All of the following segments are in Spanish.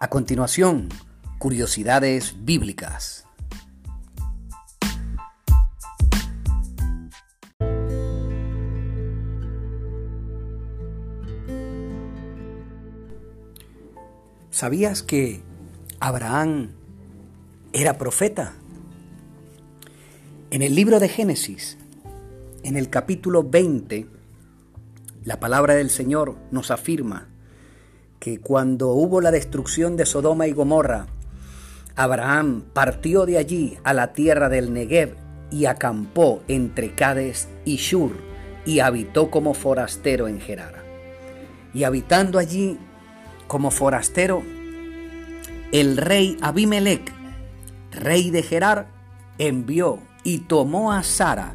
A continuación, curiosidades bíblicas. ¿Sabías que Abraham era profeta? En el libro de Génesis, en el capítulo 20, la palabra del Señor nos afirma que cuando hubo la destrucción de Sodoma y Gomorra, Abraham partió de allí a la tierra del Negev y acampó entre Cades y Shur y habitó como forastero en Gerara. Y habitando allí como forastero, el rey Abimelech, rey de Gerar, envió y tomó a Sara.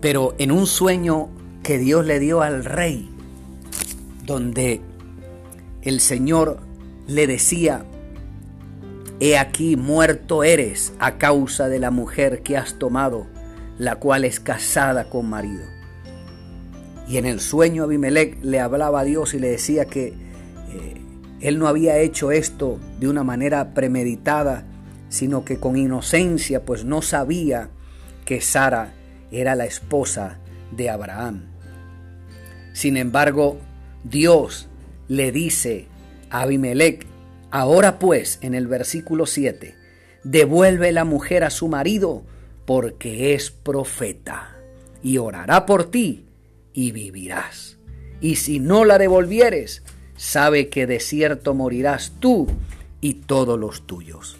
Pero en un sueño que Dios le dio al rey, donde el Señor le decía, He aquí muerto eres a causa de la mujer que has tomado, la cual es casada con marido. Y en el sueño Abimelech le hablaba a Dios y le decía que eh, él no había hecho esto de una manera premeditada, sino que con inocencia, pues no sabía que Sara era la esposa de Abraham. Sin embargo, Dios le dice a Abimelech, ahora pues, en el versículo 7, devuelve la mujer a su marido porque es profeta y orará por ti y vivirás. Y si no la devolvieres, sabe que de cierto morirás tú y todos los tuyos.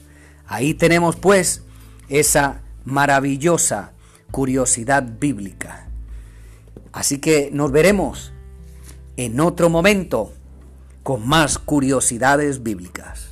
Ahí tenemos pues esa maravillosa curiosidad bíblica. Así que nos veremos en otro momento con más curiosidades bíblicas.